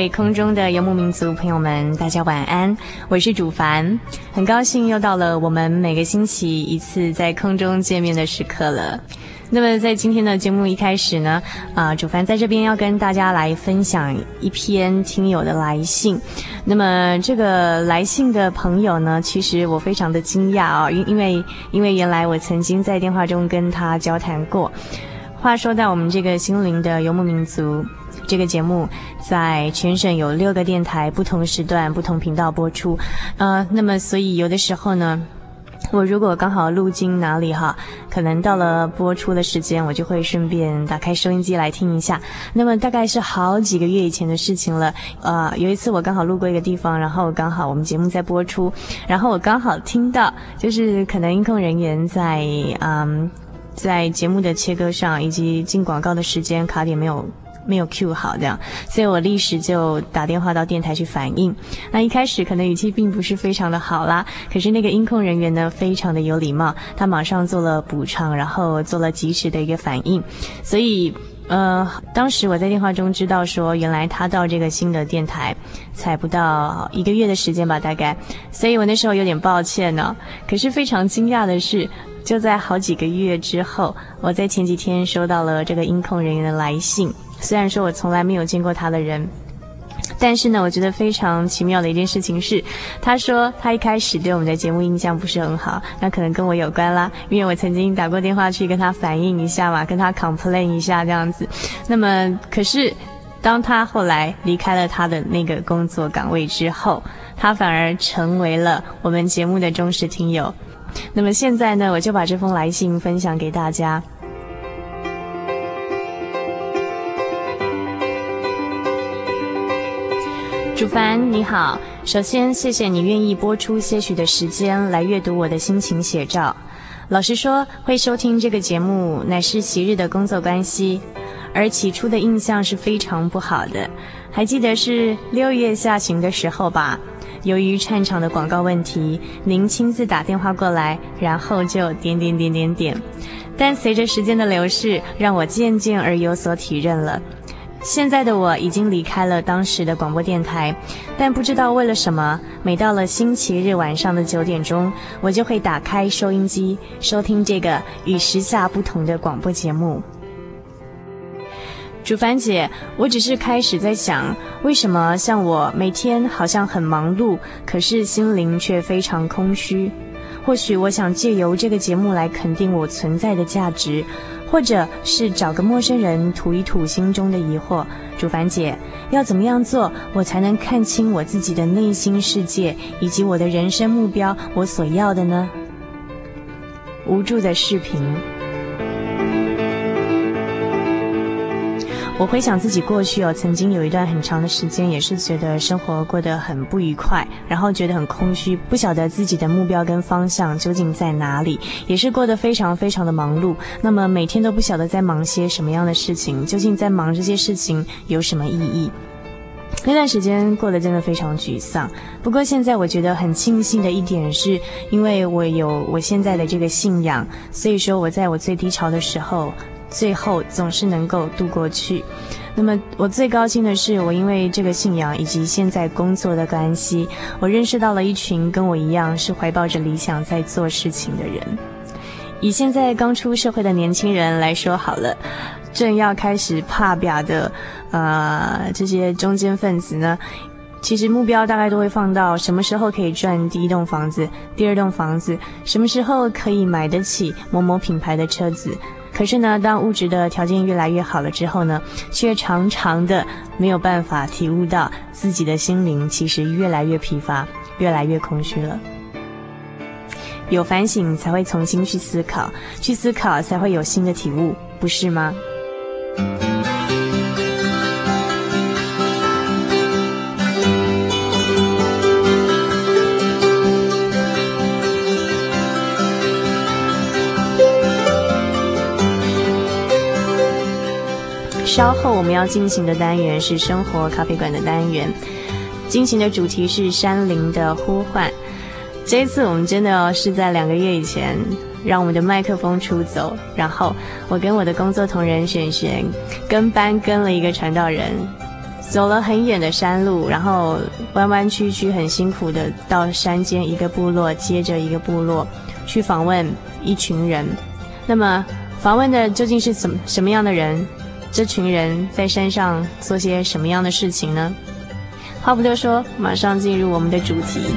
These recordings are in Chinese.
位空中的游牧民族朋友们，大家晚安，我是主凡，很高兴又到了我们每个星期一次在空中见面的时刻了。那么在今天的节目一开始呢，啊、主凡在这边要跟大家来分享一篇听友的来信。那么这个来信的朋友呢，其实我非常的惊讶啊、因因为因为原来我曾经在电话中跟他交谈过。话说到我们这个心灵的游牧民族。这个节目在全省有六个电台，不同时段、不同频道播出。呃，那么所以有的时候呢，我如果刚好路经哪里哈，可能到了播出的时间，我就会顺便打开收音机来听一下。那么大概是好几个月以前的事情了。呃，有一次我刚好路过一个地方，然后刚好我们节目在播出，然后我刚好听到，就是可能音控人员在嗯，在节目的切割上以及进广告的时间卡点没有。没有 Q 好这样，所以我立时就打电话到电台去反映。那一开始可能语气并不是非常的好啦，可是那个音控人员呢，非常的有礼貌，他马上做了补偿，然后做了及时的一个反应。所以呃，当时我在电话中知道说，原来他到这个新的电台才不到一个月的时间吧，大概。所以我那时候有点抱歉呢。可是非常惊讶的是，就在好几个月之后，我在前几天收到了这个音控人员的来信。虽然说我从来没有见过他的人，但是呢，我觉得非常奇妙的一件事情是，他说他一开始对我们的节目印象不是很好，那可能跟我有关啦，因为我曾经打过电话去跟他反映一下嘛，跟他 complain 一下这样子。那么，可是当他后来离开了他的那个工作岗位之后，他反而成为了我们节目的忠实听友。那么现在呢，我就把这封来信分享给大家。主凡你好，首先谢谢你愿意拨出些许的时间来阅读我的心情写照。老实说，会收听这个节目乃是昔日的工作关系，而起初的印象是非常不好的。还记得是六月下旬的时候吧？由于串场的广告问题，您亲自打电话过来，然后就点点点点点。但随着时间的流逝，让我渐渐而有所体认了。现在的我已经离开了当时的广播电台，但不知道为了什么，每到了星期日晚上的九点钟，我就会打开收音机，收听这个与时下不同的广播节目。主凡姐，我只是开始在想，为什么像我每天好像很忙碌，可是心灵却非常空虚？或许我想借由这个节目来肯定我存在的价值。或者是找个陌生人吐一吐心中的疑惑，朱凡姐，要怎么样做，我才能看清我自己的内心世界以及我的人生目标，我所要的呢？无助的视频。我回想自己过去哦，曾经有一段很长的时间，也是觉得生活过得很不愉快，然后觉得很空虚，不晓得自己的目标跟方向究竟在哪里，也是过得非常非常的忙碌。那么每天都不晓得在忙些什么样的事情，究竟在忙这些事情有什么意义？那段时间过得真的非常沮丧。不过现在我觉得很庆幸的一点是，因为我有我现在的这个信仰，所以说我在我最低潮的时候，最后总是能够度过去。那么我最高兴的是，我因为这个信仰以及现在工作的关系，我认识到了一群跟我一样是怀抱着理想在做事情的人。以现在刚出社会的年轻人来说好了，正要开始怕表的，呃，这些中间分子呢，其实目标大概都会放到什么时候可以赚第一栋房子、第二栋房子，什么时候可以买得起某某品牌的车子。可是呢，当物质的条件越来越好了之后呢，却常常的没有办法体悟到自己的心灵其实越来越疲乏、越来越空虚了。有反省才会重新去思考，去思考才会有新的体悟，不是吗？稍后我们要进行的单元是生活咖啡馆的单元，进行的主题是山林的呼唤。这一次我们真的哦，是在两个月以前，让我们的麦克风出走，然后我跟我的工作同仁璇璇跟班跟了一个传道人，走了很远的山路，然后弯弯曲曲很辛苦的到山间一个部落接着一个部落去访问一群人。那么访问的究竟是什么什么样的人？这群人在山上做些什么样的事情呢？话不多说，马上进入我们的主题。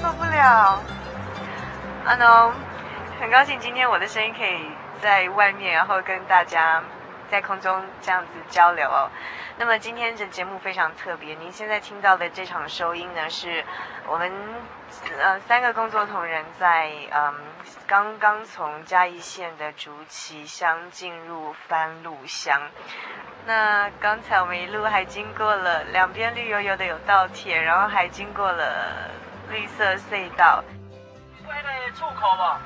受不了！阿农很高兴今天我的声音可以在外面，然后跟大家在空中这样子交流哦。那么今天的节目非常特别，您现在听到的这场收音呢，是我们呃三个工作同仁在嗯刚刚从嘉义县的竹崎乡进入番路乡。那刚才我们一路还经过了两边绿油油的有稻田，然后还经过了绿色隧道。出口吧。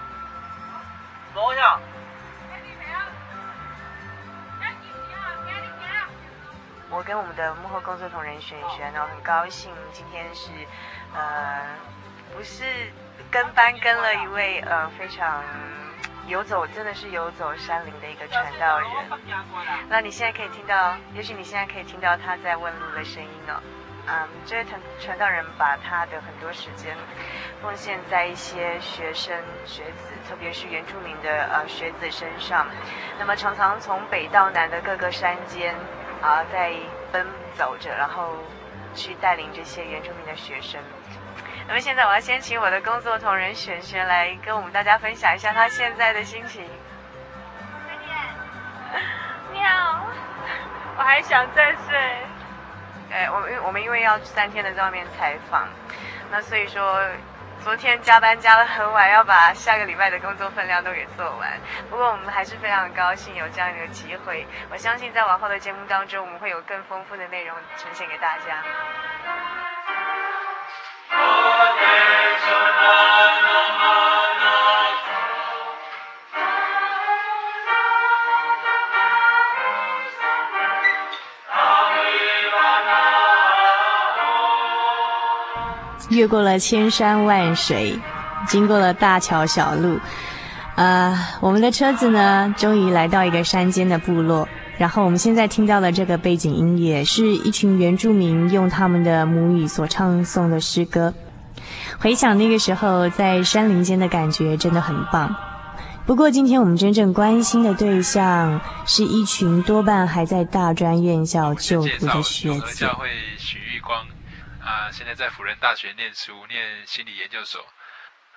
我跟我们的幕后工作同仁璇璇哦，很高兴今天是，呃，不是跟班跟了一位呃非常游走，真的是游走山林的一个传道人。那你现在可以听到，也许你现在可以听到他在问路的声音哦。嗯，这位传传道人把他的很多时间奉献在一些学生学子，特别是原住民的呃学子身上。那么常常从北到南的各个山间啊，在奔走着，然后去带领这些原住民的学生。那么现在我要先请我的工作同仁璇璇来跟我们大家分享一下他现在的心情。你好，我还想再睡。哎，我因我们因为要三天的在外面采访，那所以说昨天加班加了很晚，要把下个礼拜的工作分量都给做完。不过我们还是非常高兴有这样一个机会，我相信在往后的节目当中，我们会有更丰富的内容呈现给大家。越过了千山万水，经过了大桥小路，呃，我们的车子呢，终于来到一个山间的部落。然后我们现在听到的这个背景音乐，是一群原住民用他们的母语所唱诵的诗歌。回想那个时候在山林间的感觉，真的很棒。不过今天我们真正关心的对象，是一群多半还在大专院校就读的学子。啊，现在在辅仁大学念书，念心理研究所。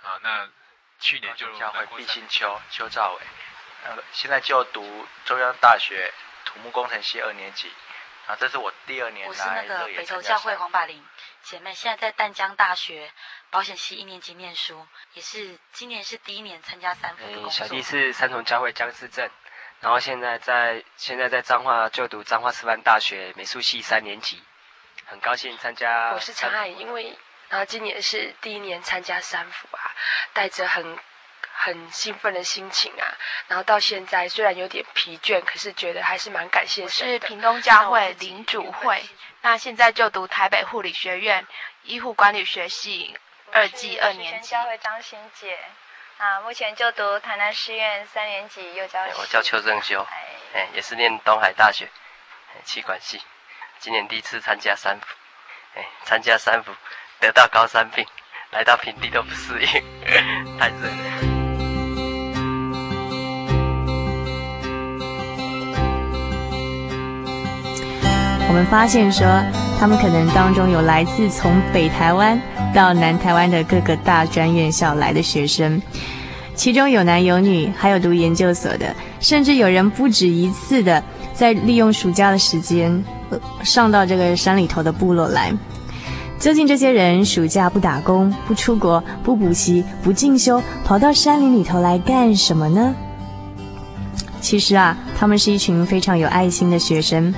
啊，那去年就教会毕信秋邱兆伟，呃，现在就读中央大学土木工程系二年级。啊，这是我第二年来。我是那个北投教会黄柏林姐妹，现在在淡江大学保险系一年级念书，也是今年是第一年参加三福的工作。小弟是三重教会江思镇，然后现在在现在在彰化就读彰化师范大学美术系三年级，很高兴参加。我是陈爱，因为然后今年是第一年参加三福啊，带着很很兴奋的心情啊，然后到现在虽然有点疲倦，可是觉得还是蛮感谢神的。是屏东教会领主会，那现在就读台北护理学院医护管理学系二季二年级。教会张欣姐。啊，目前就读台南师院三年级幼教系。我叫邱正修，哎，也是念东海大学，气管系。今年第一次参加三辅，哎，参加三伏得到高山病，来到平地都不适应，太热了。我们发现说，他们可能当中有来自从北台湾到南台湾的各个大专院校来的学生，其中有男有女，还有读研究所的，甚至有人不止一次的在利用暑假的时间，上到这个山里头的部落来。究竟这些人暑假不打工、不出国、不补习、不进修，跑到山林里头来干什么呢？其实啊，他们是一群非常有爱心的学生。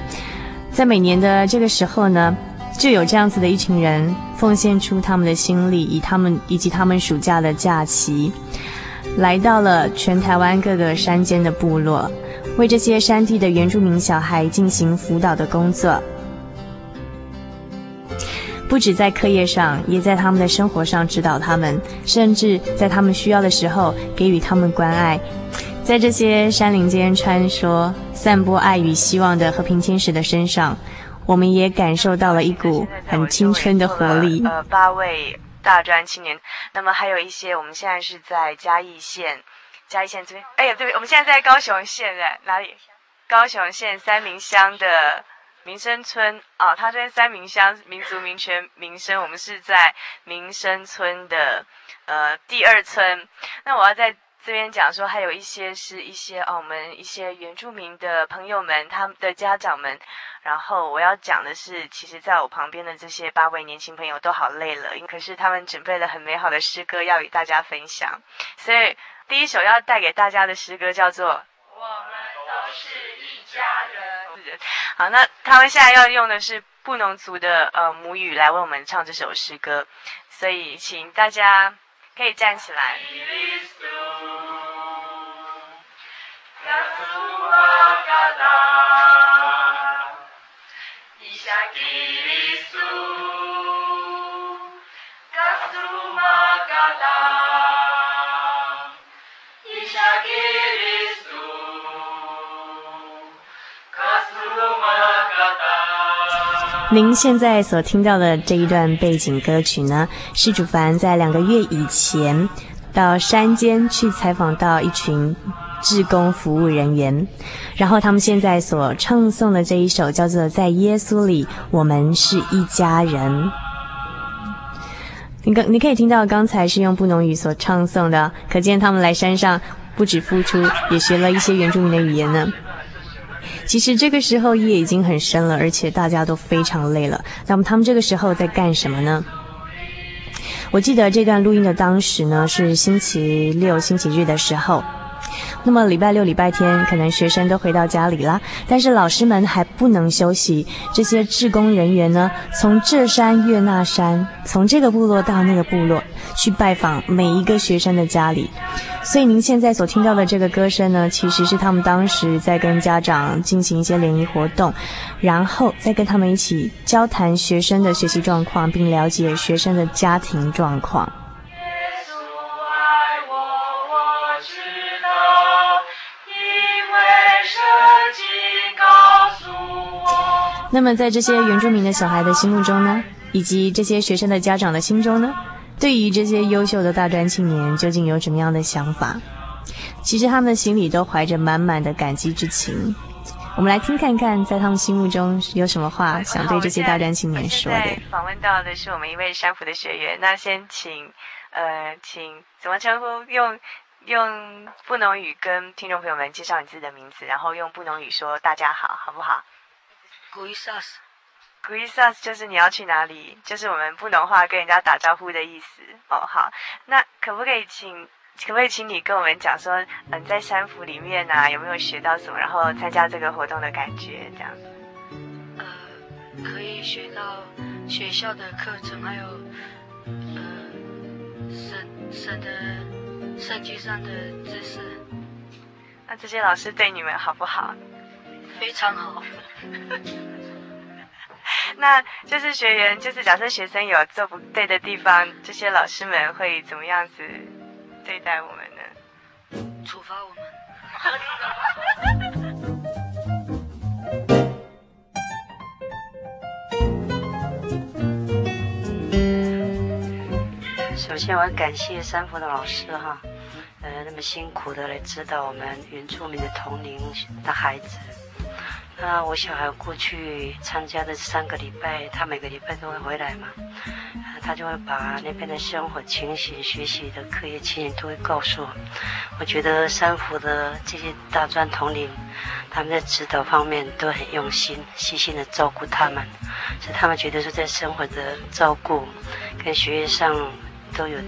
在每年的这个时候呢，就有这样子的一群人奉献出他们的心力，以他们以及他们暑假的假期，来到了全台湾各个山间的部落，为这些山地的原住民小孩进行辅导的工作。不止在课业上，也在他们的生活上指导他们，甚至在他们需要的时候给予他们关爱。在这些山林间穿梭、散播爱与希望的和平天使的身上，我们也感受到了一股很青春的活力。呃，八位大专青年，那么还有一些，我们现在是在嘉义县，嘉义县这边。哎呀，对，我们现在在高雄县在哪里？高雄县三民乡的民生村啊，他这边三民乡民族民权民生，我们是在民生村的呃第二村。那我要在。这边讲说，还有一些是一些哦，我们一些原住民的朋友们，他们的家长们。然后我要讲的是，其实在我旁边的这些八位年轻朋友都好累了，可是他们准备了很美好的诗歌要与大家分享。所以第一首要带给大家的诗歌叫做《我们都是一家人》。好，那他们现在要用的是布农族的呃母语来为我们唱这首诗歌，所以请大家可以站起来。您现在所听到的这一段背景歌曲呢，是主凡在两个月以前到山间去采访到一群志工服务人员，然后他们现在所唱诵的这一首叫做《在耶稣里，我们是一家人》。你刚你可以听到刚才是用布农语所唱诵的，可见他们来山上不止付出，也学了一些原住民的语言呢。其实这个时候夜已经很深了，而且大家都非常累了。那么他们这个时候在干什么呢？我记得这段录音的当时呢是星期六、星期日的时候。那么礼拜六、礼拜天，可能学生都回到家里了，但是老师们还不能休息。这些志工人员呢，从这山越那山，从这个部落到那个部落，去拜访每一个学生的家里。所以您现在所听到的这个歌声呢，其实是他们当时在跟家长进行一些联谊活动，然后再跟他们一起交谈学生的学习状况，并了解学生的家庭状况。那么，在这些原住民的小孩的心目中呢，以及这些学生的家长的心中呢，对于这些优秀的大专青年，究竟有什么样的想法？其实他们的心里都怀着满满的感激之情。我们来听看看，在他们心目中有什么话想对这些大专青年说的。访问到的是我们一位山辅的学员，那先请，呃，请怎么称呼？用用布农语跟听众朋友们介绍你自己的名字，然后用布农语说大家好，好不好？Guisas，Guisas 就是你要去哪里？就是我们布农话跟人家打招呼的意思。哦，好，那可不可以请可不可以请你跟我们讲说，嗯，在山府里面啊，有没有学到什么？然后参加这个活动的感觉，这样。呃，可以学到学校的课程，还有呃神神的圣经上的知识。那这些老师对你们好不好？非常好。那就是学员，就是假设学生有做不对的地方，这些老师们会怎么样子对待我们呢？处罚我们。首先，我要感谢三福的老师哈，呃，那么辛苦的来指导我们原住民的同龄的孩子。那我小孩过去参加的三个礼拜，他每个礼拜都会回来嘛，他就会把那边的生活情形、学习的课业情形都会告诉我。我觉得三福的这些大专统领，他们在指导方面都很用心、细心的照顾他们，所以他们觉得说在生活的照顾跟学业上都有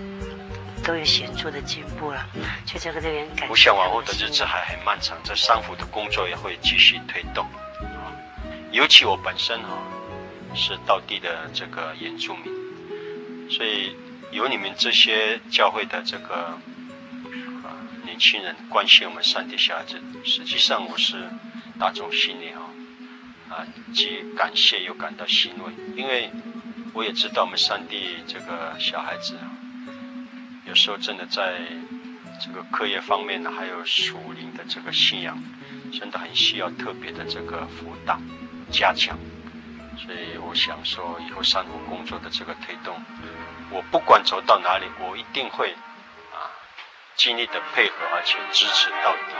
都有显著的进步了。就这个这边感谢。我想往后的日子还很漫长，这三福的工作也会继续推动。尤其我本身哈是道地的这个原住民，所以有你们这些教会的这个年轻人关心我们山地小孩子，实际上我是打从心里哈啊既感谢又感到欣慰，因为我也知道我们山地这个小孩子啊，有时候真的在这个课业方面呢，还有属灵的这个信仰，真的很需要特别的这个辅导。加强，所以我想说，以后三福工作的这个推动，我不管走到哪里，我一定会啊尽力的配合，而且支持到底。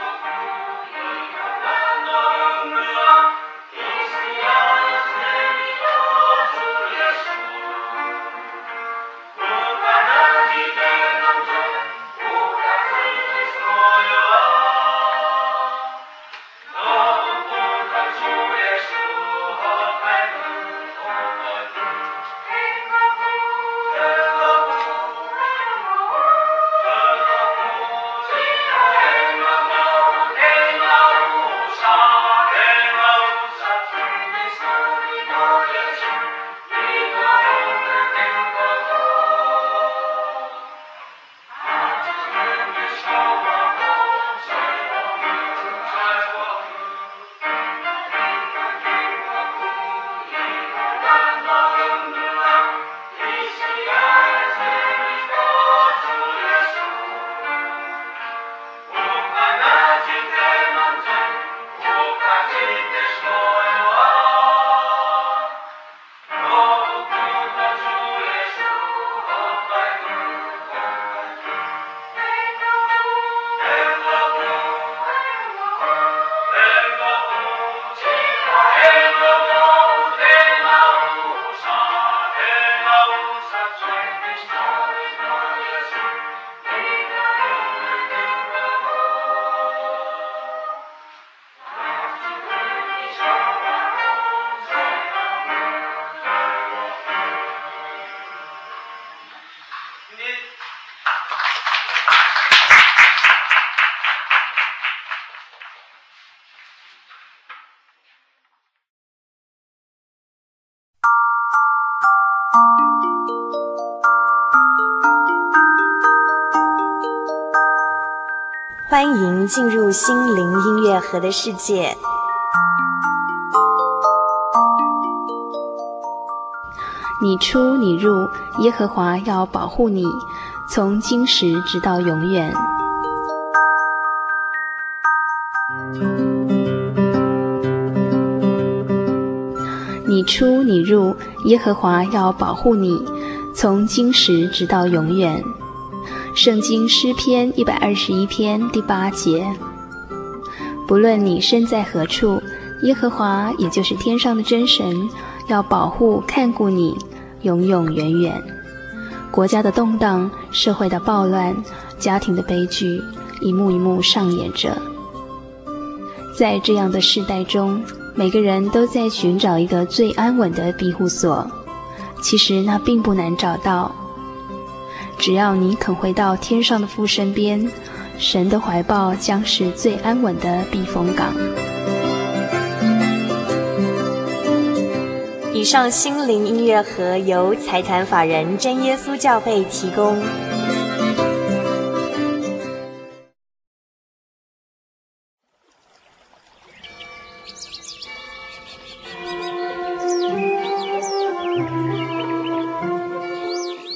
欢迎进入心灵音乐盒的世界。你出你入，耶和华要保护你，从今时直到永远。你出你入，耶和华要保护你，从今时直到永远。圣经诗篇一百二十一篇第八节：不论你身在何处，耶和华也就是天上的真神，要保护看顾你，永永远远。国家的动荡，社会的暴乱，家庭的悲剧，一幕一幕上演着。在这样的世代中，每个人都在寻找一个最安稳的庇护所。其实那并不难找到。只要你肯回到天上的父身边，神的怀抱将是最安稳的避风港。以上心灵音乐盒由财团法人真耶稣教会提供。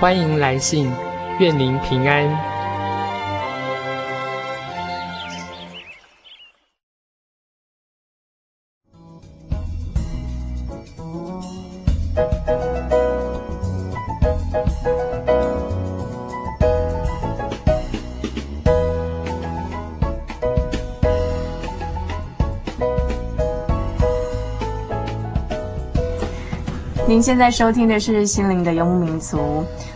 欢迎来信，愿您平安。您现在收听的是《心灵的游牧民族》，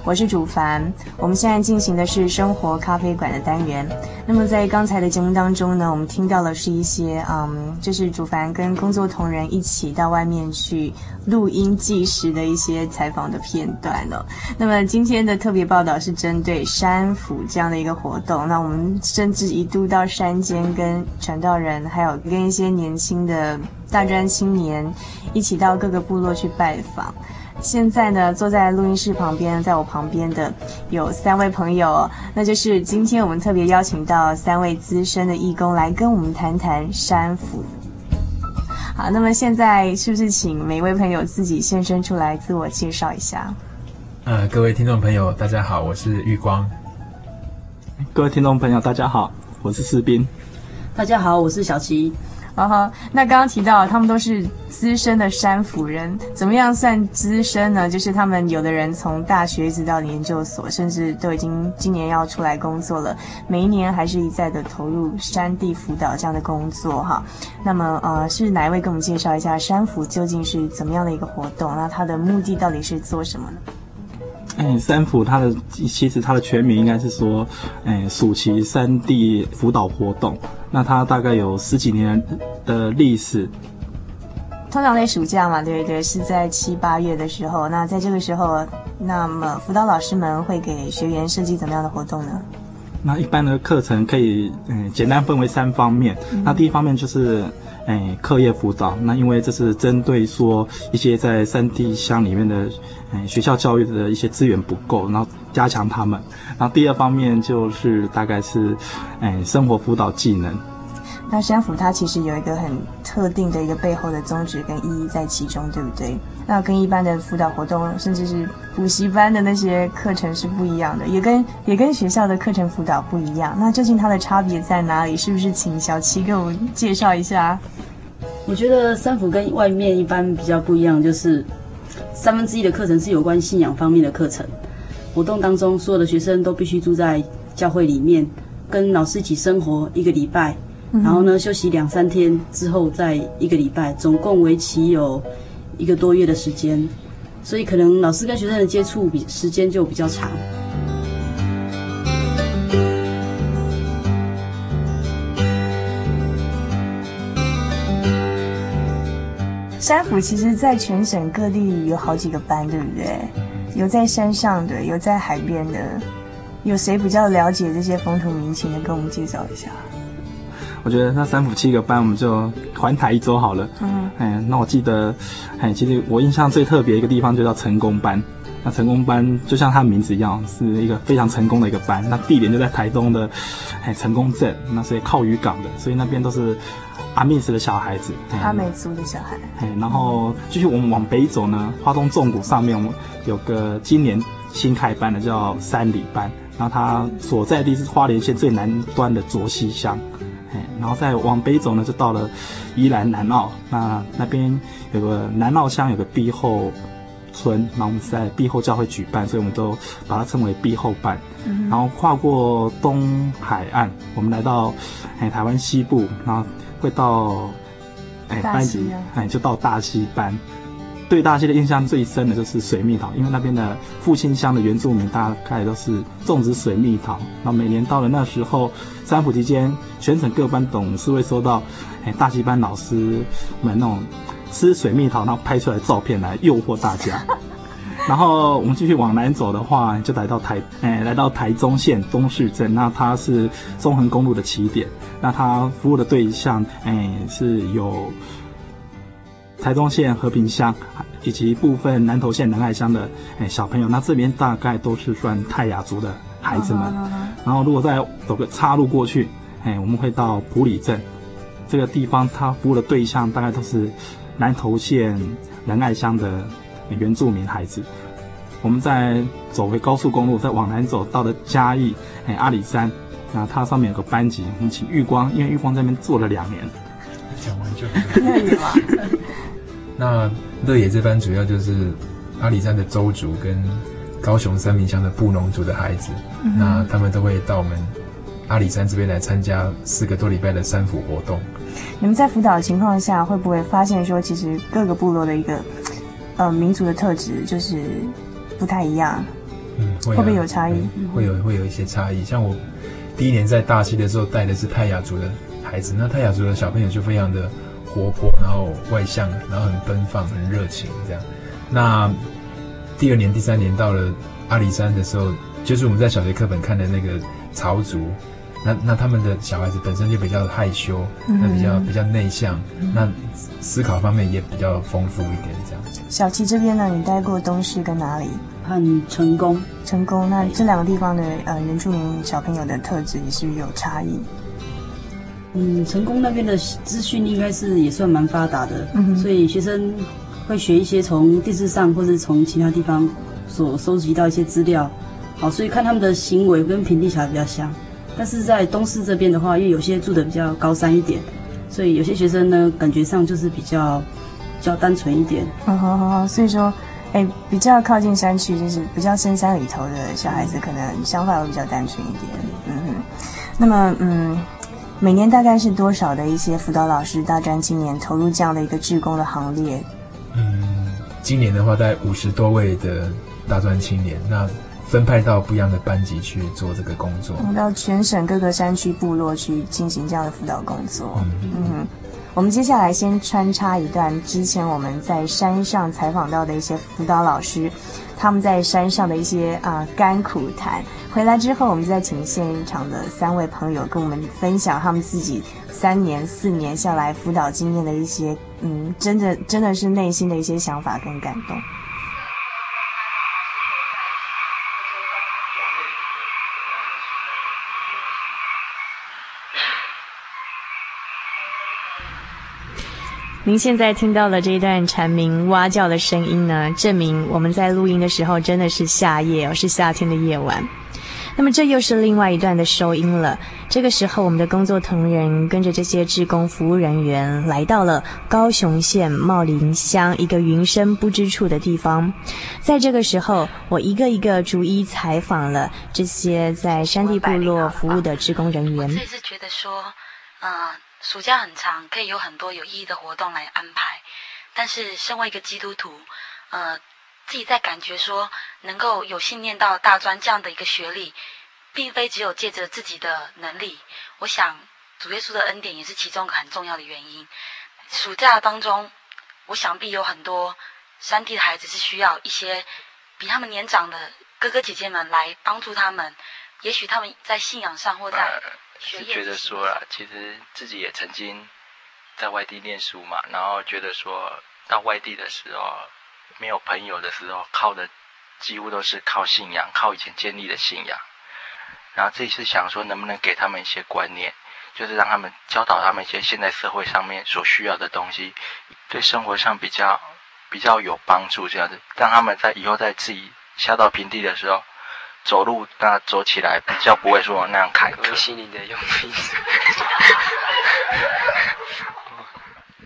我是主凡。我们现在进行的是生活咖啡馆的单元。那么在刚才的节目当中呢，我们听到的是一些，嗯，就是主凡跟工作同仁一起到外面去录音计时的一些采访的片段了。那么今天的特别报道是针对山府这样的一个活动。那我们甚至一度到山间跟传道人，还有跟一些年轻的。大专青年一起到各个部落去拜访。现在呢，坐在录音室旁边，在我旁边的有三位朋友，那就是今天我们特别邀请到三位资深的义工来跟我们谈谈山府。好，那么现在是不是请每一位朋友自己现身出来自我介绍一下？呃，各位听众朋友，大家好，我是玉光。各位听众朋友，大家好，我是士兵。大家好，我是小琪。好好，那刚刚提到他们都是资深的山辅人，怎么样算资深呢？就是他们有的人从大学一直到研究所，甚至都已经今年要出来工作了，每一年还是一再的投入山地辅导这样的工作哈。那么呃，是哪一位给我们介绍一下山辅究竟是怎么样的一个活动？那它的目的到底是做什么呢？哎，三辅它的其实它的全名应该是说，哎，暑期三地辅导活动。那它大概有十几年的历史。通常在暑假嘛，对对，是在七八月的时候。那在这个时候，那么辅导老师们会给学员设计怎么样的活动呢？那一般的课程可以，嗯，简单分为三方面。嗯、那第一方面就是。哎，课业辅导，那因为这是针对说一些在三地乡里面的，哎，学校教育的一些资源不够，然后加强他们。然后第二方面就是大概是，哎，生活辅导技能。那山府它其实有一个很特定的一个背后的宗旨跟意义在其中，对不对？那跟一般的辅导活动，甚至是补习班的那些课程是不一样的，也跟也跟学校的课程辅导不一样。那究竟它的差别在哪里？是不是请小七给我们介绍一下？我觉得山辅跟外面一般比较不一样，就是三分之一的课程是有关信仰方面的课程。活动当中，所有的学生都必须住在教会里面，跟老师一起生活一个礼拜。然后呢，休息两三天之后，再一个礼拜，总共为期有一个多月的时间，所以可能老师跟学生的接触比时间就比较长。山府其实在全省各地有好几个班，对不对？有在山上的，有在海边的，有谁比较了解这些风土民情的，跟我们介绍一下。我觉得那三府七个班，我们就环台一周好了。嗯，哎，那我记得，哎，其实我印象最特别一个地方就叫成功班。那成功班就像它的名字一样，是一个非常成功的一个班。那地点就在台东的，哎，成功镇。那所以靠渔港的，所以那边都是阿密斯的小孩子，阿美族的小孩。哎，然后继续我们往北走呢，花东纵谷上面我们有个今年新开班的叫三里班。然后它所在地是花莲县最南端的卓溪乡。然后再往北走呢，就到了宜兰南澳。那那边有个南澳乡，有个碧后村，然后我们是在碧后教会举办，所以我们都把它称为碧后班。嗯、然后跨过东海岸，我们来到哎台湾西部，然后会到哎班级哎就到大溪班。对大溪的印象最深的就是水蜜桃，因为那边的复兴乡的原住民大概都是种植水蜜桃。那每年到了那时候，三伏期间，全省各班董事会收到哎大溪班老师们那种。吃水蜜桃，然后拍出来的照片来诱惑大家。然后我们继续往南走的话，就来到台，哎，来到台中县东势镇。那它是中横公路的起点。那它服务的对象，哎，是有台中县和平乡以及部分南投县仁爱乡的哎小朋友。那这边大概都是算泰雅族的孩子们。然后如果再走个岔路过去，哎，我们会到埔里镇这个地方，它服务的对象大概都是。南投县仁爱乡的原住民孩子，我们再走回高速公路，再往南走到了嘉义哎阿里山，那它上面有个班级，我们请玉光，因为玉光在那边做了两年，讲完就乐野吗？那乐野这班主要就是阿里山的邹族跟高雄三民乡的布农族的孩子，嗯、那他们都会到我们阿里山这边来参加四个多礼拜的三伏活动。你们在辅导的情况下，会不会发现说，其实各个部落的一个呃民族的特质就是不太一样？嗯，会，啊、会不会有差异？会有会有一些差异。像我第一年在大溪的时候带的是泰雅族的孩子，那泰雅族的小朋友就非常的活泼，然后外向，然后很奔放、很热情这样。那第二年、第三年到了阿里山的时候，就是我们在小学课本看的那个潮族。那那他们的小孩子本身就比较害羞，嗯、那比较比较内向，嗯，那思考方面也比较丰富一点，这样。小七这边呢，你待过东势跟哪里？很成功，成功。那这两个地方的呃原住民小朋友的特质也是有差异。嗯，成功那边的资讯应该是也算蛮发达的，嗯，所以学生会学一些从电视上或者从其他地方所收集到一些资料，好，所以看他们的行为跟平地小孩比较像。但是在东势这边的话，因为有些住的比较高山一点，所以有些学生呢，感觉上就是比较比较单纯一点。好好好，所以说，哎，比较靠近山区，就是比较深山里头的小孩子，可能想法会比较单纯一点。嗯哼。那么，嗯，每年大概是多少的一些辅导老师、大专青年投入这样的一个志工的行列？嗯，今年的话，大概五十多位的大专青年。那。分派到不一样的班级去做这个工作，到全省各个山区部落去进行这样的辅导工作。嗯嗯，我们接下来先穿插一段之前我们在山上采访到的一些辅导老师，他们在山上的一些啊、甘苦谈。回来之后，我们再请现场的三位朋友跟我们分享他们自己三年四年下来辅导经验的一些嗯，真的真的是内心的一些想法跟感动。您现在听到了这一段蝉鸣蛙叫的声音呢，证明我们在录音的时候真的是夏夜哦，是夏天的夜晚。那么这又是另外一段的收音了。这个时候，我们的工作同仁跟着这些志工服务人员来到了高雄县茂林乡一个云深不知处的地方。在这个时候，我一个一个逐一采访了这些在山地部落服务的志工人员。我是觉得说，呃。暑假很长，可以有很多有意义的活动来安排。但是，身为一个基督徒，呃，自己在感觉说能够有幸念到大专这样的一个学历，并非只有借着自己的能力。我想，主耶稣的恩典也是其中一个很重要的原因。暑假当中，我想必有很多山地的孩子是需要一些比他们年长的哥哥姐姐们来帮助他们。也许他们在信仰上或在。是觉得说啦，其实自己也曾经在外地念书嘛，然后觉得说到外地的时候，没有朋友的时候，靠的几乎都是靠信仰，靠以前建立的信仰。然后这一次想说，能不能给他们一些观念，就是让他们教导他们一些现在社会上面所需要的东西，对生活上比较比较有帮助，这样子，让他们在以后在自己下到平地的时候。走路，那走起来比较不会说那样坎坷。心灵的用意。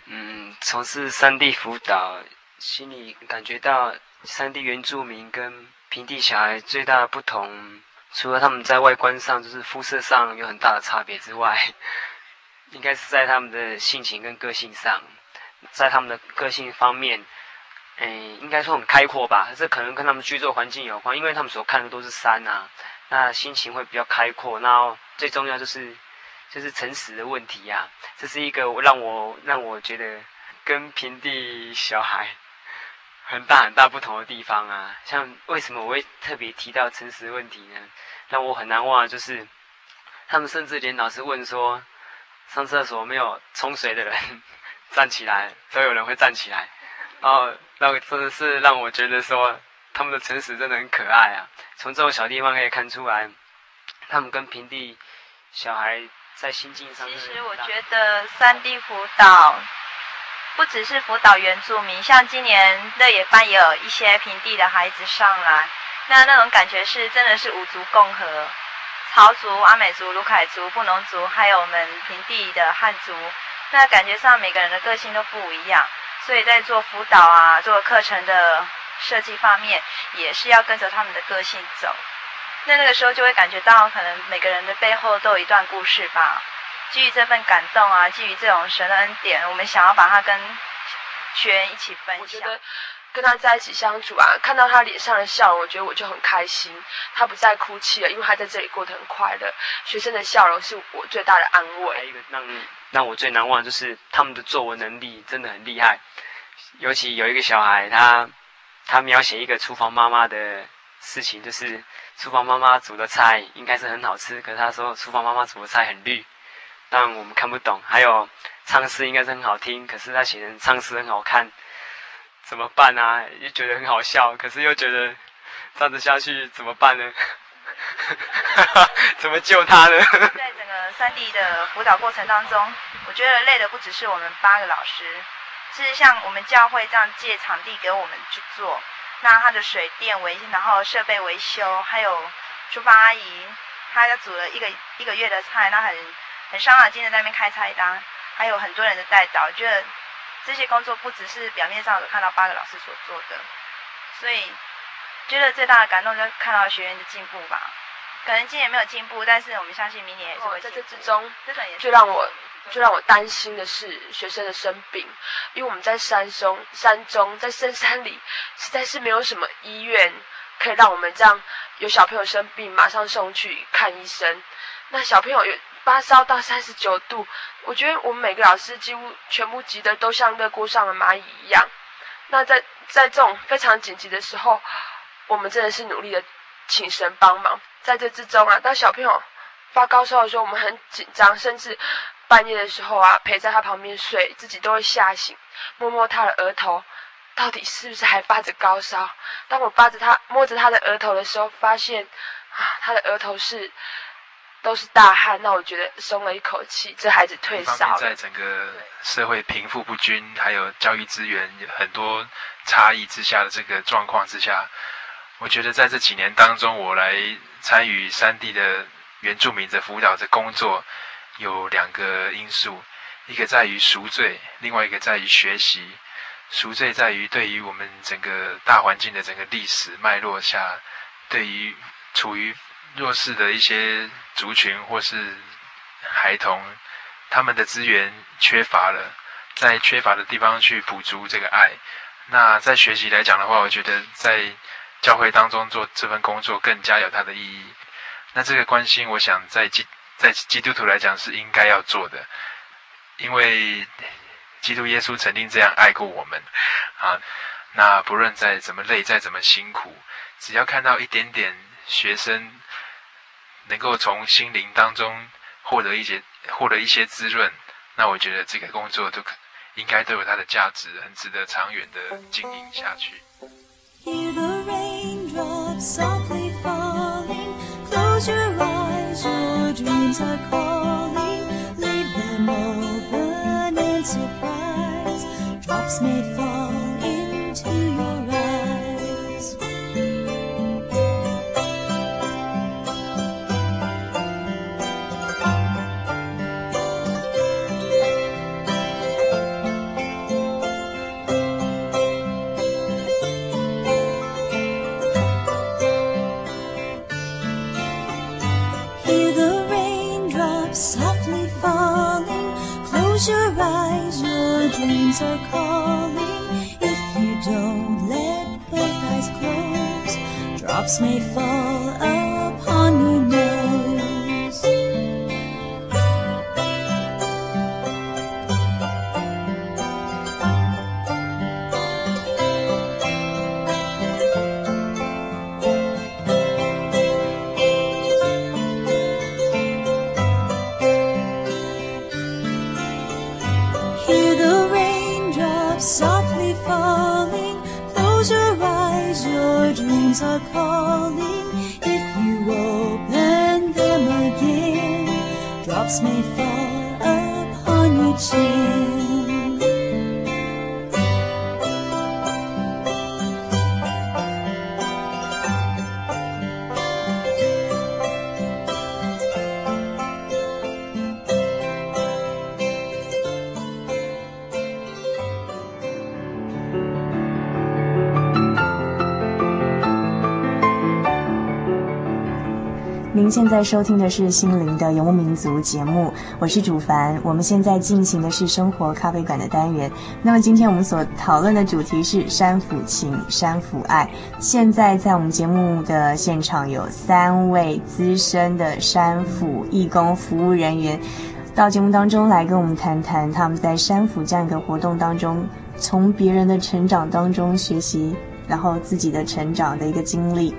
嗯，从事山地辅导，心里感觉到山地原住民跟平地小孩最大的不同，除了他们在外观上就是肤色上有很大的差别之外，应该是在他们的性情跟个性上，在他们的个性方面，诶，应该说很开阔吧。这可能跟他们居住环境有关，因为他们所看的都是山啊，那心情会比较开阔。然后最重要就是就是诚实的问题呀、啊，这是一个让我让我觉得跟平地小孩。很大很大不同的地方啊，像为什么我会特别提到诚实问题呢？让我很难忘的就是，他们甚至连老师问说，上厕所没有冲水的人 站起来，都有人会站起来。然后那个真的是让我觉得说，他们的诚实真的很可爱啊。从这种小地方可以看出来，他们跟平地小孩在心境上。其实我觉得三地辅导。不只是辅导原住民，像今年乐野班也有一些平地的孩子上来，那那种感觉是真的是五族共和，潮族、阿美族、卢凯族、布农族，还有我们平地的汉族，那感觉上每个人的个性都不一样，所以在做辅导啊，做课程的设计方面，也是要跟着他们的个性走。那那个时候就会感觉到，可能每个人的背后都有一段故事吧。基于这份感动啊，基于这种神的恩典，我们想要把它跟学员一起分享。我觉得跟他在一起相处啊，看到他脸上的笑容，我觉得我就很开心。他不再哭泣了，因为他在这里过得很快乐。学生的笑容是我最大的安慰。还有一个让让我最难忘，就是他们的作文能力真的很厉害。尤其有一个小孩，他他描写一个厨房妈妈的事情，就是厨房妈妈煮的菜应该是很好吃，可是他说厨房妈妈煮的菜很绿。但我们看不懂，还有唱诗应该是很好听，可是他写成唱诗很好看，怎么办啊？又觉得很好笑，可是又觉得这样子下去怎么办呢？怎么救他呢？三 D 的辅导过程当中，我觉得累的不只是我们八个老师，是像我们教会这样借场地给我们去做，那他的水电维，然后设备维修，还有厨房阿姨，她要煮了一个一个月的菜，那很。很伤脑筋的在那边开菜单，还有很多人的带导，我觉得这些工作不只是表面上有看到八个老师所做的，所以觉得最大的感动就是看到学员的进步吧。可能今年没有进步，但是我们相信明年也是会。在这之中，最让我最让我担心的是学生的生病，因为我们在山中山中在深山里，实在是没有什么医院可以让我们这样有小朋友生病马上送去看医生。那小朋友有。发烧到三十九度，我觉得我们每个老师几乎全部急得都像热锅上的蚂蚁一样。那在在这种非常紧急的时候，我们真的是努力的请神帮忙。在这之中啊，当小朋友发高烧的时候，我们很紧张，甚至半夜的时候啊，陪在他旁边睡，自己都会吓醒，摸摸他的额头，到底是不是还发着高烧？当我扒着他摸着他的额头的时候，发现啊，他的额头是。都是大汗，那我觉得松了一口气，这孩子退烧了。在整个社会贫富不均，还有教育资源很多差异之下的这个状况之下，我觉得在这几年当中，我来参与山地的原住民的辅导的工作，有两个因素，一个在于赎罪，另外一个在于学习。赎罪在于对于我们整个大环境的整个历史脉络下，对于处于。弱势的一些族群或是孩童，他们的资源缺乏了，在缺乏的地方去补足这个爱。那在学习来讲的话，我觉得在教会当中做这份工作更加有它的意义。那这个关心，我想在基在基督徒来讲是应该要做的，因为基督耶稣曾经这样爱过我们啊。那不论再怎么累，再怎么辛苦，只要看到一点点学生。能够从心灵当中获得一些获得一些滋润，那我觉得这个工作都可应该都有它的价值，很值得长远的经营下去。softly falling. Close your eyes, your dreams are calling. Dreams are calling. If you don't let both eyes close, drops may fall 您现在收听的是《心灵的游牧民族》节目，我是主凡。我们现在进行的是生活咖啡馆的单元。那么今天我们所讨论的主题是山辅情、山辅爱。现在在我们节目的现场有三位资深的山辅义工服务人员，到节目当中来跟我们谈谈他们在山辅这样一个活动当中，从别人的成长当中学习，然后自己的成长的一个经历。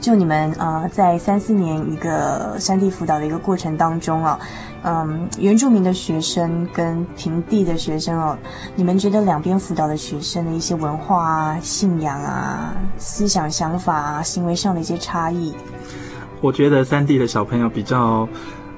就你们呃，在三四年一个山地辅导的一个过程当中哦，嗯，原住民的学生跟平地的学生哦，你们觉得两边辅导的学生的一些文化啊、信仰啊、思想想法啊、行为上的一些差异？我觉得山地的小朋友比较，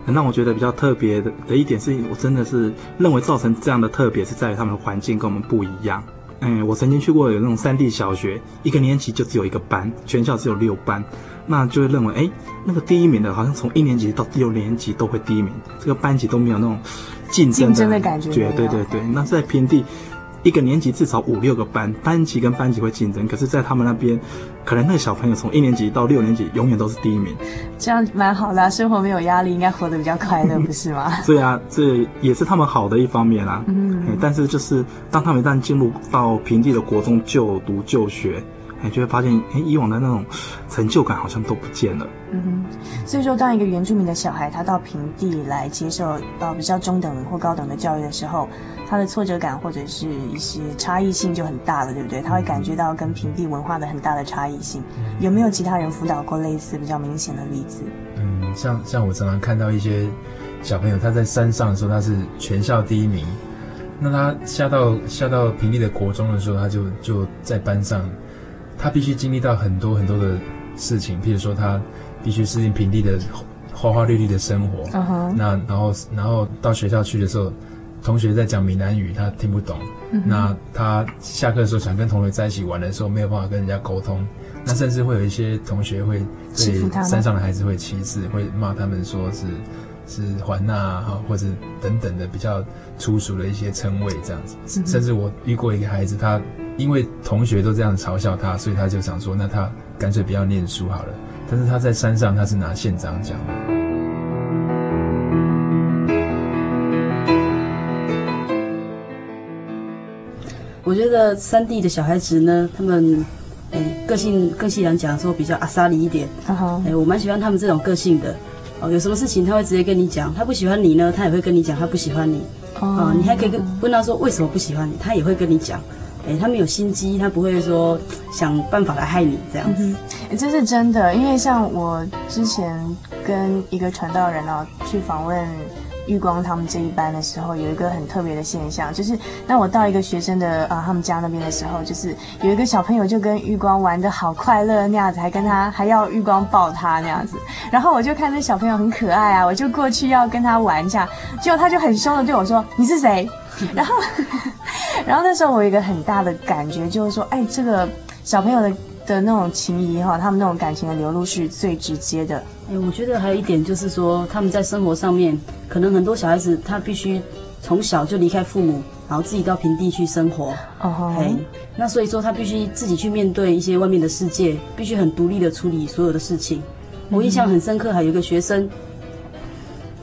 让我觉得比较特别的的一点是，我真的是认为造成这样的特别是在于他们的环境跟我们不一样。嗯，我曾经去过有那种山地小学，一个年级就只有一个班，全校只有六班，那就会认为，哎，那个第一名的好像从一年级到六年级都会第一名，这个班级都没有那种竞争的，竞争的感觉。对对对，那在平地。一个年级至少五六个班，班级跟班级会竞争。可是，在他们那边，可能那个小朋友从一年级到六年级永远都是第一名。这样蛮好的啊，生活没有压力，应该活得比较快乐，不是吗？对啊，这也是他们好的一方面啦。嗯，但是就是当他们一旦进入到平地的国中就读就学。哎，就会发现，哎，以往的那种成就感好像都不见了。嗯哼，所以说，当一个原住民的小孩他到平地来接受到比较中等或高等的教育的时候，他的挫折感或者是一些差异性就很大了，对不对？他会感觉到跟平地文化的很大的差异性。有没有其他人辅导过类似比较明显的例子？嗯，像像我常常看到一些小朋友，他在山上的时候他是全校第一名，那他下到下到平地的国中的时候，他就就在班上。他必须经历到很多很多的事情，譬如说他必须适应平地的花花绿绿的生活。Uh huh. 那然后然后到学校去的时候，同学在讲闽南语，他听不懂。Uh huh. 那他下课的时候想跟同学在一起玩的时候，没有办法跟人家沟通。那甚至会有一些同学会对山上的孩子会歧视，会骂他们说是是环纳啊，或者等等的比较粗俗的一些称谓这样子。Uh. 甚至我遇过一个孩子，他。因为同学都这样嘲笑他，所以他就想说，那他干脆不要念书好了。但是他在山上，他是拿县长奖的。我觉得山地的小孩子呢，他们，哎，个性个性来讲说比较阿莎里一点。哎、uh huh.，我蛮喜欢他们这种个性的。哦，有什么事情他会直接跟你讲，他不喜欢你呢，他也会跟你讲他不喜欢你。哦、uh 你还可以跟问他说为什么不喜欢你，他也会跟你讲。哎，他们有心机，他不会说想办法来害你这样子。哎，这是真的，因为像我之前跟一个传道人哦去访问玉光他们这一班的时候，有一个很特别的现象，就是当我到一个学生的啊、呃、他们家那边的时候，就是有一个小朋友就跟玉光玩的好快乐那样子，还跟他还要玉光抱他那样子，然后我就看那小朋友很可爱啊，我就过去要跟他玩一下，结果他就很凶的对我说：“你是谁？”然后。然后那时候我有一个很大的感觉，就是说，哎，这个小朋友的的那种情谊哈，他们那种感情的流露是最直接的。哎，我觉得还有一点就是说，他们在生活上面，可能很多小孩子他必须从小就离开父母，然后自己到平地去生活。哦，哎，那所以说他必须自己去面对一些外面的世界，必须很独立的处理所有的事情。我印象很深刻，还有一个学生，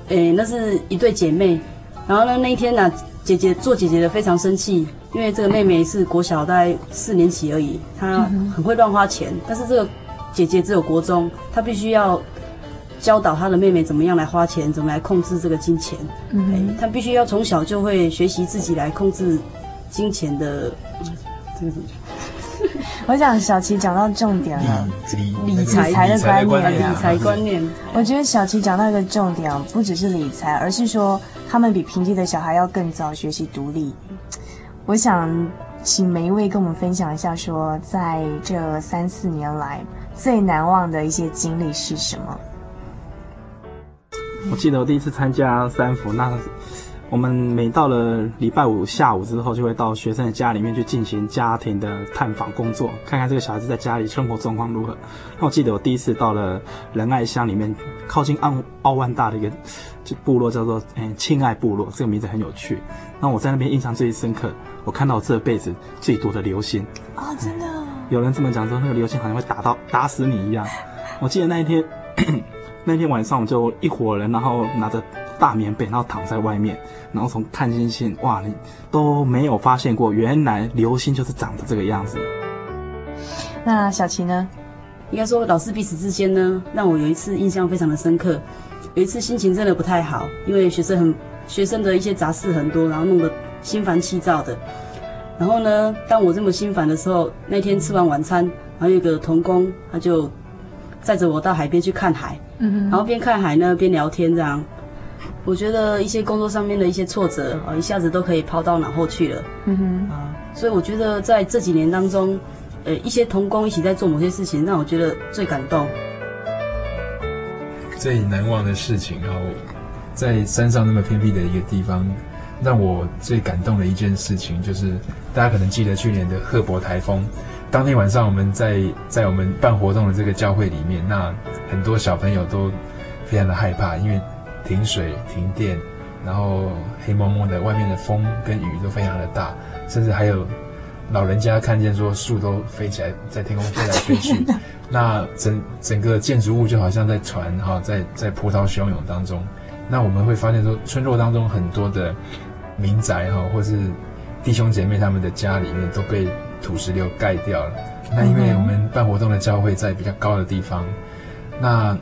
哎，那是一对姐妹。然后呢，那一天呢、啊，姐姐做姐姐的非常生气，因为这个妹妹是国小大概四年级而已，她很会乱花钱，但是这个姐姐只有国中，她必须要教导她的妹妹怎么样来花钱，怎么来控制这个金钱。嗯，她必须要从小就会学习自己来控制金钱的。这个什么？我想小琪讲到重点了，理理财的观念，理财观念。我觉得小琪讲到一个重点，不只是理财，而是说他们比平地的小孩要更早学习独立。我想请每一位跟我们分享一下，说在这三四年来最难忘的一些经历是什么？我记得我第一次参加三福那。我们每到了礼拜五下午之后，就会到学生的家里面去进行家庭的探访工作，看看这个小孩子在家里生活状况如何。那我记得我第一次到了仁爱乡里面，靠近奥奥万大的一个就部落，叫做嗯亲爱部落，这个名字很有趣。那我在那边印象最深刻，我看到这辈子最多的流星啊、哦，真的。有人这么讲说，那个流星好像会打到打死你一样。我记得那一天那天晚上，我们就一伙人，然后拿着。大棉被，然后躺在外面，然后从看星星，哇，你都没有发现过，原来流星就是长得这个样子。那小琪呢？应该说，老师彼此之间呢，让我有一次印象非常的深刻。有一次心情真的不太好，因为学生很学生的一些杂事很多，然后弄得心烦气躁的。然后呢，当我这么心烦的时候，那天吃完晚餐，然后有一个同工，他就载着我到海边去看海，嗯哼，然后边看海呢边聊天这样。我觉得一些工作上面的一些挫折啊，一下子都可以抛到脑后去了。嗯哼啊，所以我觉得在这几年当中，呃，一些同工一起在做某些事情，让我觉得最感动。最难忘的事情，然后在山上那么偏僻的一个地方，让我最感动的一件事情，就是大家可能记得去年的赫伯台风，当天晚上我们在在我们办活动的这个教会里面，那很多小朋友都非常的害怕，因为。停水、停电，然后黑蒙蒙的，外面的风跟雨都非常的大，甚至还有老人家看见说树都飞起来，在天空飞来飞去，那整整个建筑物就好像在船哈，在在波涛汹涌当中。那我们会发现说，村落当中很多的民宅哈，或是弟兄姐妹他们的家里面都被土石流盖掉了。那因为我们办活动的教会在比较高的地方，那。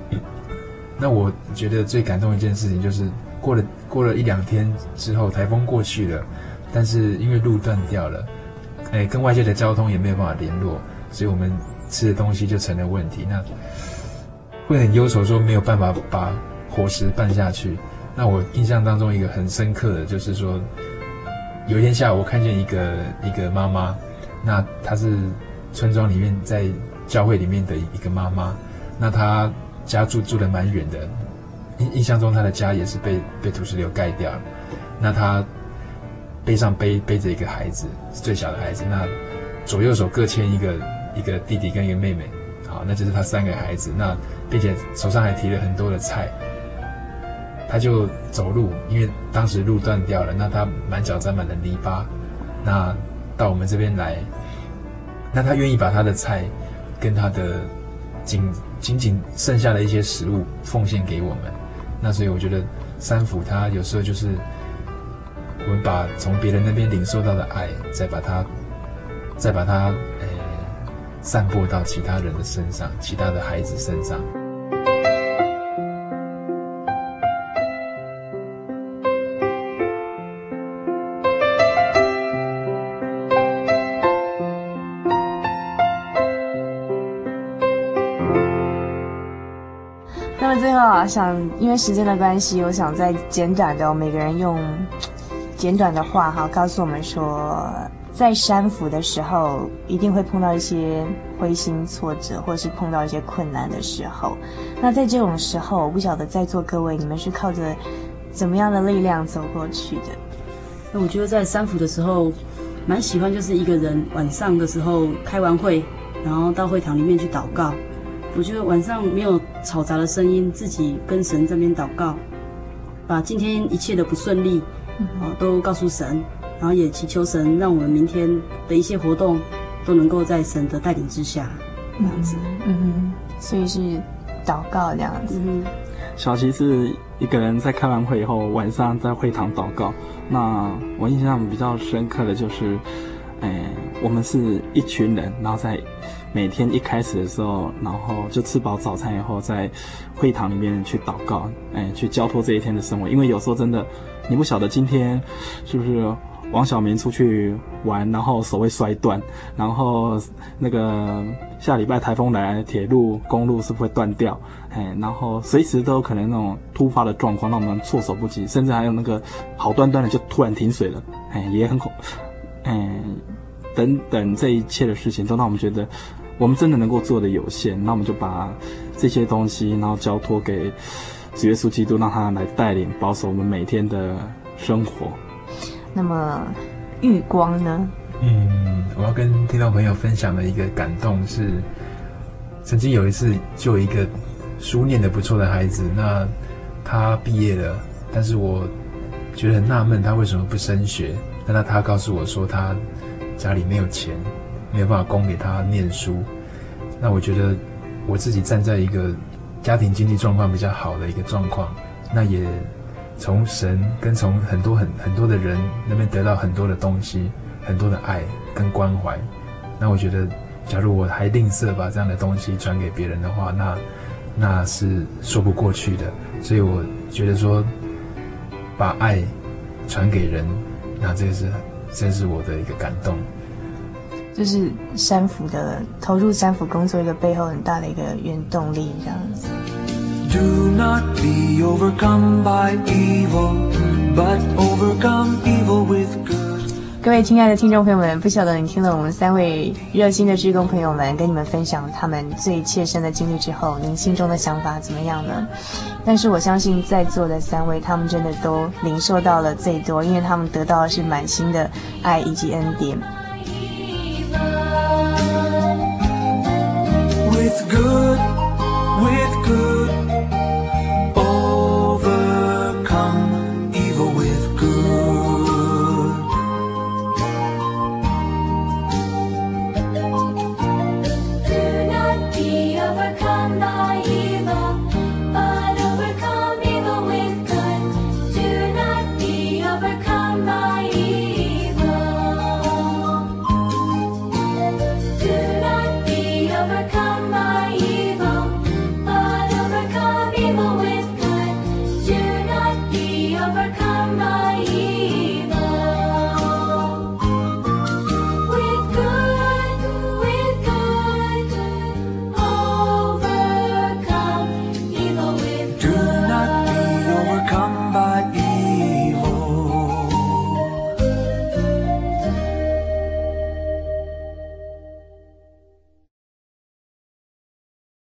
那我觉得最感动一件事情就是过了过了一两天之后，台风过去了，但是因为路断掉了，哎，跟外界的交通也没有办法联络，所以我们吃的东西就成了问题。那会很忧愁，说没有办法把伙食办下去。那我印象当中一个很深刻的就是说，有一天下午我看见一个一个妈妈，那她是村庄里面在教会里面的一个妈妈，那她。家住住的蛮远的，印印象中他的家也是被被土石流盖掉了。那他背上背背着一个孩子，是最小的孩子。那左右手各牵一个一个弟弟跟一个妹妹，好，那就是他三个孩子。那并且手上还提了很多的菜。他就走路，因为当时路断掉了，那他满脚沾满了泥巴。那到我们这边来，那他愿意把他的菜跟他的仅仅仅剩下的一些食物奉献给我们，那所以我觉得三福他有时候就是我们把从别人那边领受到的爱，再把它再把它诶散播到其他人的身上，其他的孩子身上。想，因为时间的关系，我想再简短的，每个人用简短的话哈，告诉我们说，在山府的时候，一定会碰到一些灰心挫折，或是碰到一些困难的时候。那在这种时候，我不晓得在座各位，你们是靠着怎么样的力量走过去的？那我觉得在山府的时候，蛮喜欢就是一个人晚上的时候开完会，然后到会堂里面去祷告。我觉得晚上没有嘈杂的声音，自己跟神这边祷告，把今天一切的不顺利，啊，都告诉神，然后也祈求神，让我们明天的一些活动都能够在神的带领之下，这样子。嗯哼，所以是祷告这样子。小琪是一个人在开完会以后，晚上在会堂祷告。那我印象比较深刻的就是，哎，我们是一群人，然后在每天一开始的时候，然后就吃饱早餐以后，在会堂里面去祷告，哎，去交托这一天的生活。因为有时候真的，你不晓得今天是不是。王小明出去玩，然后手会摔断，然后那个下礼拜台风来，铁路、公路是不是会断掉？哎，然后随时都有可能那种突发的状况，让我们措手不及，甚至还有那个好端端的就突然停水了，哎，也很恐，哎，等等这一切的事情，都让我们觉得我们真的能够做的有限，那我们就把这些东西，然后交托给主耶稣基督，让他来带领保守我们每天的生活。那么，玉光呢？嗯，我要跟听众朋友分享的一个感动是，曾经有一次，就有一个书念得不错的孩子，那他毕业了，但是我觉得很纳闷，他为什么不升学？那他他告诉我说，他家里没有钱，没有办法供给他念书。那我觉得我自己站在一个家庭经济状况比较好的一个状况，那也。从神跟从很多很很多的人那边得到很多的东西，很多的爱跟关怀。那我觉得，假如我还吝啬把这样的东西传给别人的话，那那是说不过去的。所以我觉得说，把爱传给人，那这个是这是我的一个感动。就是三福的投入三福工作一个背后很大的一个原动力，这样子。Do not be overcome by evil, but overcome evil with good. 各位亲爱的听众朋友们，不晓得你听了我们三位热心的职工朋友们跟你们分享他们最切身的经历之后，您心中的想法怎么样呢？但是我相信在座的三位，他们真的都领受到了最多，因为他们得到的是满心的爱以及恩典。With good, with good.